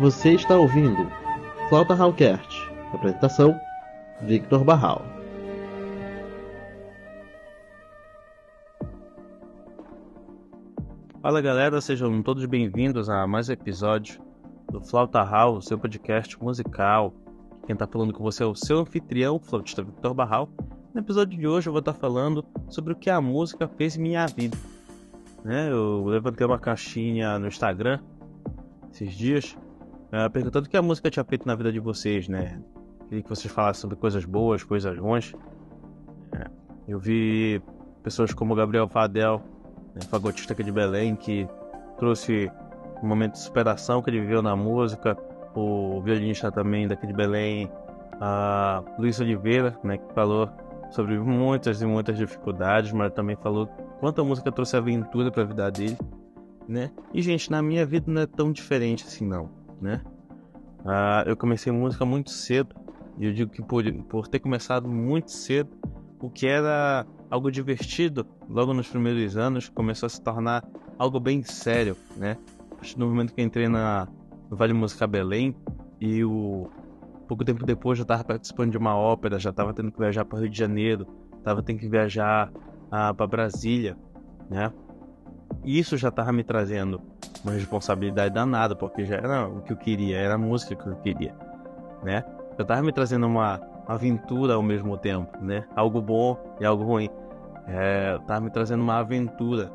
Você está ouvindo Flauta Hallcast. Apresentação: Victor Barral. Fala galera, sejam todos bem-vindos a mais um episódio do Flauta Hall, seu podcast musical. Quem está falando com você é o seu anfitrião, o flautista Victor Barral. No episódio de hoje eu vou estar tá falando sobre o que a música fez em minha vida. Né? Eu levantei uma caixinha no Instagram esses dias Uh, perguntando o que a música tinha feito na vida de vocês, né? Queria que vocês falassem sobre coisas boas, coisas ruins. É, eu vi pessoas como Gabriel Fadel, né, fagotista aqui de Belém, que trouxe um momento de superação que ele viveu na música. O violinista também daqui de Belém, a Luiz Oliveira, né, que falou sobre muitas e muitas dificuldades, mas também falou quanto a música trouxe aventura para a vida dele, né? E gente, na minha vida não é tão diferente assim não né? Ah, eu comecei música muito cedo. E eu digo que por, por ter começado muito cedo, o que era algo divertido, logo nos primeiros anos, começou a se tornar algo bem sério, né? A partir momento que entrei na, no Vale Música Belém e o pouco tempo depois já estava participando de uma ópera, já estava tendo que viajar para Rio de Janeiro, estava tendo que viajar ah, para Brasília, né? E isso já estava me trazendo uma responsabilidade danada, porque já era o que eu queria, era a música que eu queria, né? Eu tava me trazendo uma aventura ao mesmo tempo, né? Algo bom e algo ruim. É, tava me trazendo uma aventura,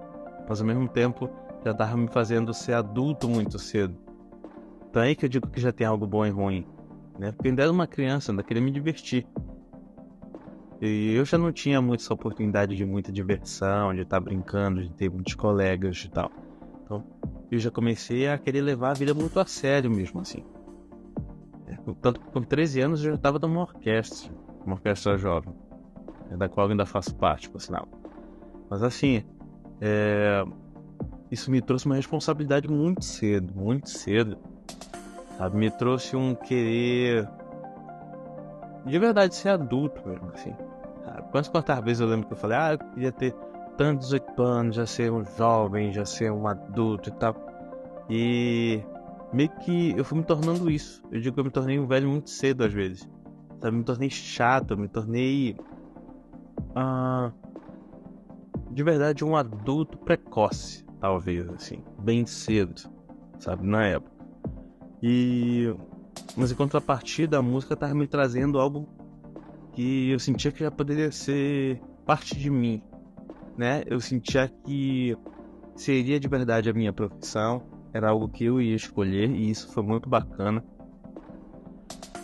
mas ao mesmo tempo já tava me fazendo ser adulto muito cedo. Então é aí que eu digo que já tem algo bom e ruim, né? Porque ainda era uma criança, ainda queria me divertir. E eu já não tinha muito essa oportunidade de muita diversão, de estar brincando, de ter muitos colegas e tal. Então, eu já comecei a querer levar a vida muito a sério mesmo, assim. É, tanto que com 13 anos eu já estava numa orquestra, uma orquestra jovem, é, da qual eu ainda faço parte, por sinal. Mas assim, é... isso me trouxe uma responsabilidade muito cedo, muito cedo. Sabe? Me trouxe um querer de verdade ser adulto mesmo, assim. Quantas quantas vezes eu lembro que eu falei, ah, eu queria ter tantos 18 anos, já ser um jovem, já ser um adulto e tal. E meio que eu fui me tornando isso. Eu digo que eu me tornei um velho muito cedo às vezes. Sabe? Me tornei chato, me tornei. Uh, de verdade, um adulto precoce, talvez, assim. Bem cedo, sabe? Na época. E. Mas em contrapartida, a música tava me trazendo algo que eu sentia que já poderia ser parte de mim, né? Eu sentia que seria de verdade a minha profissão, era algo que eu ia escolher e isso foi muito bacana.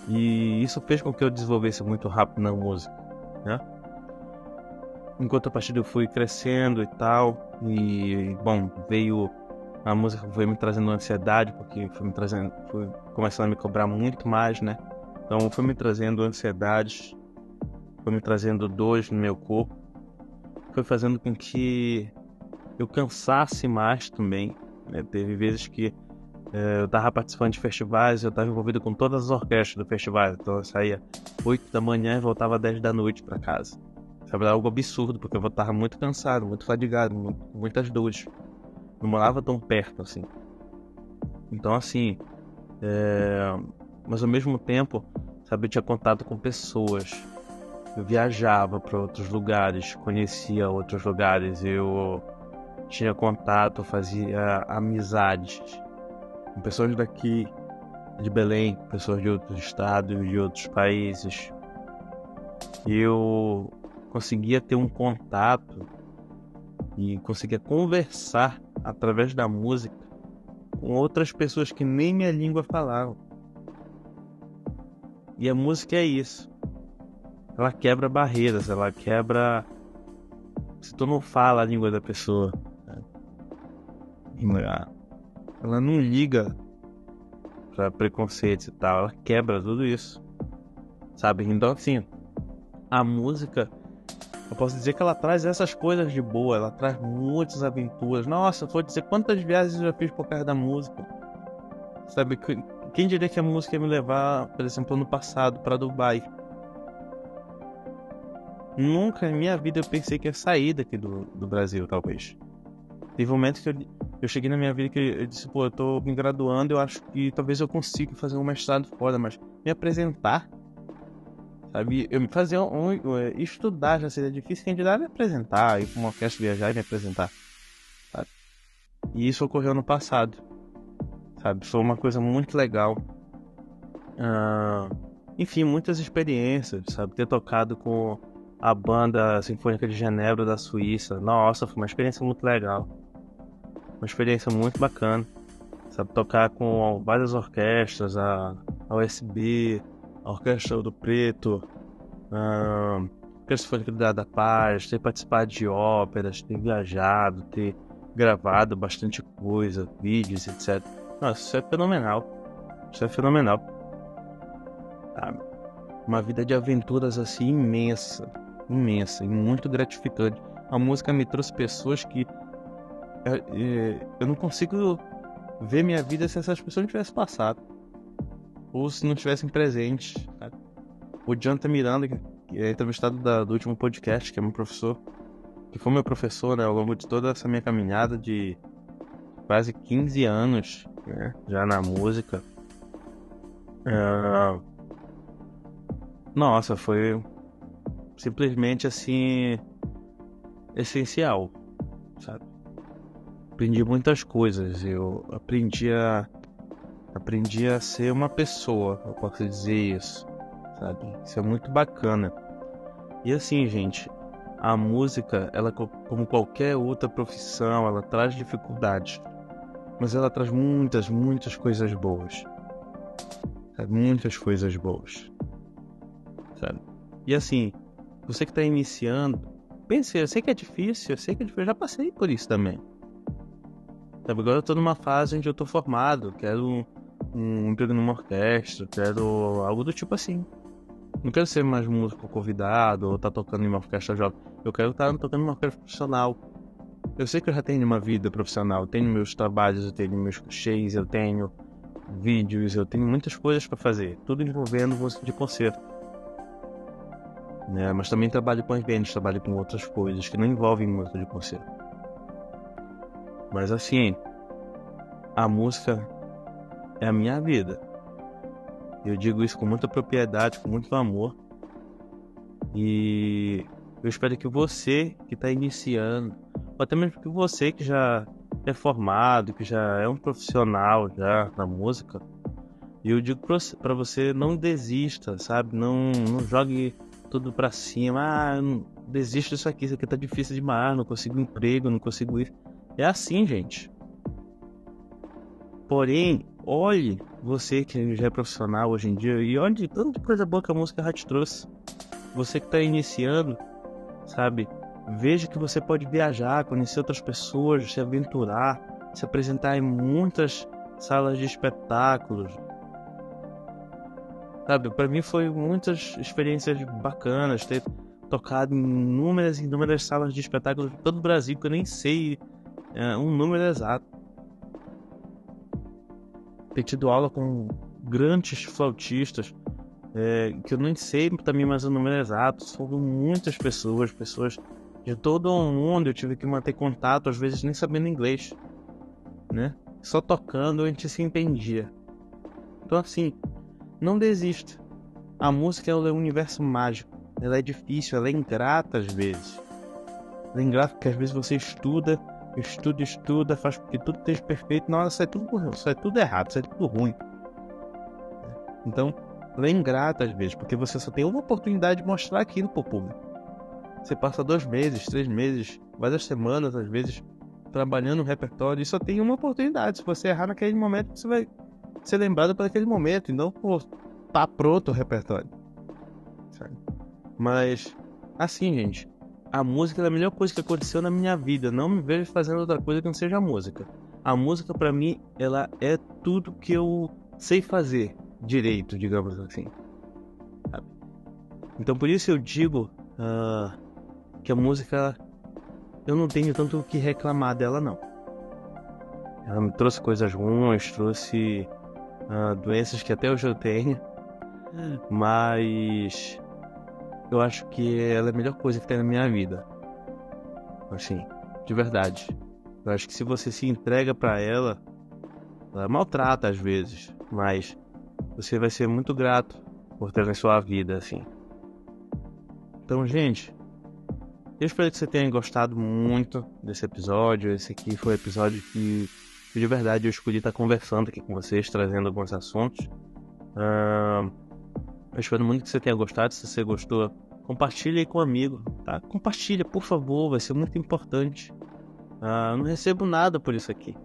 E isso fez com que eu desenvolvesse muito rápido na música, né? Enquanto a partir eu fui crescendo e tal, e bom, veio a música foi me trazendo ansiedade, porque foi me trazendo, foi começando a me cobrar muito mais, né? Então foi me trazendo ansiedades, foi me trazendo dores no meu corpo foi fazendo com que eu cansasse mais também. Né? Teve vezes que é, eu estava participando de festivais, eu estava envolvido com todas as orquestras do festival, então eu saía 8 da manhã e voltava 10 da noite para casa. Sabe, era algo absurdo, porque eu estava muito cansado, muito fadigado, muitas dores. Não morava tão perto assim. Então, assim, é... mas ao mesmo tempo, sabe, eu tinha contato com pessoas eu viajava para outros lugares, conhecia outros lugares, eu tinha contato, fazia amizades com pessoas daqui de Belém, pessoas de outros estados, de outros países. Eu conseguia ter um contato e conseguia conversar através da música com outras pessoas que nem minha língua falavam. E a música é isso ela quebra barreiras, ela quebra. Se tu não fala a língua da pessoa, né? ela não liga pra preconceitos e tal, ela quebra tudo isso, sabe? Então, assim, a música, eu posso dizer que ela traz essas coisas de boa, ela traz muitas aventuras. Nossa, vou dizer quantas viagens eu já fiz por causa da música, sabe? Quem diria que a música ia me levar, por exemplo, ano passado para Dubai? Nunca em minha vida eu pensei que ia sair daqui do, do Brasil, talvez. Teve um momento que eu, eu cheguei na minha vida que eu disse, pô, eu tô me graduando, eu acho que talvez eu consiga fazer um mestrado fora, mas me apresentar, sabe? Eu me fazer um, um, é, estudar já seria difícil, dirá me apresentar, ir pra uma orquestra viajar e me apresentar, sabe? E isso ocorreu no passado, sabe? Foi uma coisa muito legal. Uh, enfim, muitas experiências, sabe? Ter tocado com a banda Sinfônica de Genebra da Suíça. Nossa, foi uma experiência muito legal. Uma experiência muito bacana. Sabe, tocar com várias orquestras, a, a USB, a Orquestra do Preto, a Orquestra Sinfônica da, da Paz, ter participado de óperas, ter viajado, ter gravado bastante coisa, vídeos, etc. Nossa, isso é fenomenal. Isso é fenomenal. Ah, uma vida de aventuras assim imensa imensa e muito gratificante. A música me trouxe pessoas que é, é, eu não consigo ver minha vida se essas pessoas não tivessem passado ou se não tivessem presentes. O Jonathan Miranda, que é entrevistado da, do último podcast, que é meu professor, que foi meu professor né, ao longo de toda essa minha caminhada de quase 15 anos né, já na música. É... Nossa, foi simplesmente assim essencial, sabe? Aprendi muitas coisas, eu aprendi a aprendi a ser uma pessoa, eu posso dizer isso, sabe? Isso é muito bacana. E assim, gente, a música, ela como qualquer outra profissão, ela traz dificuldades, mas ela traz muitas, muitas coisas boas. Sabe? Muitas coisas boas. Sabe? E assim, você que está iniciando, pense, eu sei que é difícil, eu sei que é difícil, eu já passei por isso também. Sabe, agora eu tô numa fase onde eu tô formado, quero um, emprego numa orquestra, quero algo do tipo assim. Não quero ser mais músico convidado ou estar tá tocando em uma orquestra jovem. Eu quero estar tá tocando em uma orquestra profissional. Eu sei que eu já tenho uma vida profissional, eu tenho meus trabalhos, eu tenho meus cachês, eu tenho vídeos, eu tenho muitas coisas para fazer, tudo envolvendo música de concerto né? Mas também trabalho com eventos, trabalho com outras coisas que não envolvem música de concerto. Mas assim, a música é a minha vida. Eu digo isso com muita propriedade, com muito amor. E eu espero que você que está iniciando, ou até mesmo que você que já é formado, que já é um profissional já na música, eu digo para você não desista, sabe? Não, não jogue tudo para cima. Ah, desisto disso aqui, isso aqui tá difícil demais, não consigo emprego, não consigo isso. É assim, gente. Porém, olhe você que já é profissional hoje em dia e olhe tanta coisa boa que a música já te trouxe. Você que está iniciando, sabe? Veja que você pode viajar, conhecer outras pessoas, se aventurar, se apresentar em muitas salas de espetáculos, Sabe, para mim foi muitas experiências bacanas ter tocado em inúmeras e inúmeras salas de espetáculos de todo o Brasil que eu nem sei é, um número exato. Ter tido aula com grandes flautistas é, que eu nem sei também mais o número exato. Foram muitas pessoas, pessoas de todo o mundo. Eu tive que manter contato, às vezes nem sabendo inglês, né? Só tocando a gente se entendia. Então assim, não desista. A música é um universo mágico. Ela é difícil, ela é ingrata às vezes. Ela é ingrata porque às vezes você estuda, estuda, estuda, faz que tudo esteja perfeito, na hora sai tudo, sai tudo errado, sai tudo ruim. Então, ela é ingrata às vezes, porque você só tem uma oportunidade de mostrar aquilo pro público. Você passa dois meses, três meses, várias semanas, às vezes, trabalhando no repertório e só tem uma oportunidade. Se você errar naquele momento, você vai ser lembrado para aquele momento e não por tá pronto o repertório. Sabe? Mas, assim, gente, a música é a melhor coisa que aconteceu na minha vida. Não me vejo fazendo outra coisa que não seja a música. A música, para mim, ela é tudo que eu sei fazer direito, digamos assim. Sabe? Então, por isso eu digo uh, que a música, eu não tenho tanto o que reclamar dela, não. Ela me trouxe coisas ruins, trouxe uh, doenças que até hoje eu tenho, mas eu acho que ela é a melhor coisa que tem na minha vida. Assim, de verdade. Eu acho que se você se entrega para ela, ela maltrata às vezes, mas você vai ser muito grato por ter na sua vida, assim. Então, gente, eu espero que você tenha gostado muito desse episódio. Esse aqui foi o episódio que, de verdade, eu escolhi estar conversando aqui com vocês, trazendo alguns assuntos. Uh, eu espero muito que você tenha gostado. Se você gostou, compartilhe aí com um amigo, tá? Compartilha, por favor, vai ser muito importante. Uh, não recebo nada por isso aqui.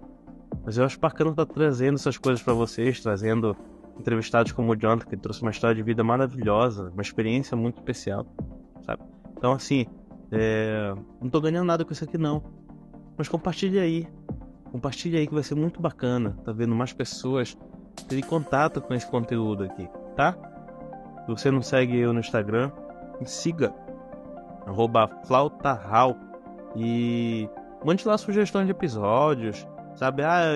Mas eu acho bacana estar trazendo essas coisas para vocês, trazendo entrevistados como o Jonathan, que trouxe uma história de vida maravilhosa, uma experiência muito especial, sabe? Então, assim, é... não tô ganhando nada com isso aqui, não. Mas compartilhe aí. Compartilhe aí que vai ser muito bacana. Tá vendo mais pessoas terem contato com esse conteúdo aqui, tá? Se você não segue eu no Instagram, me siga. Arroba flautahal. E mande lá sugestões de episódios. Sabe? Ah,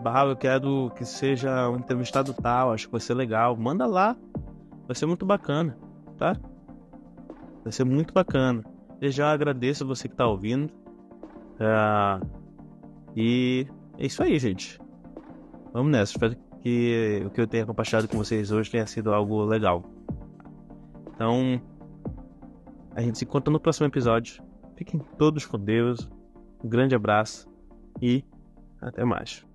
Barral, eu quero que seja um entrevistado tal, acho que vai ser legal. Manda lá. Vai ser muito bacana, tá? Vai ser muito bacana. Eu já agradeço você que tá ouvindo. É... E é isso aí, gente. Vamos nessa. Espero que o que eu tenha compartilhado com vocês hoje tenha sido algo legal. Então, a gente se encontra no próximo episódio. Fiquem todos com Deus. Um grande abraço e até mais.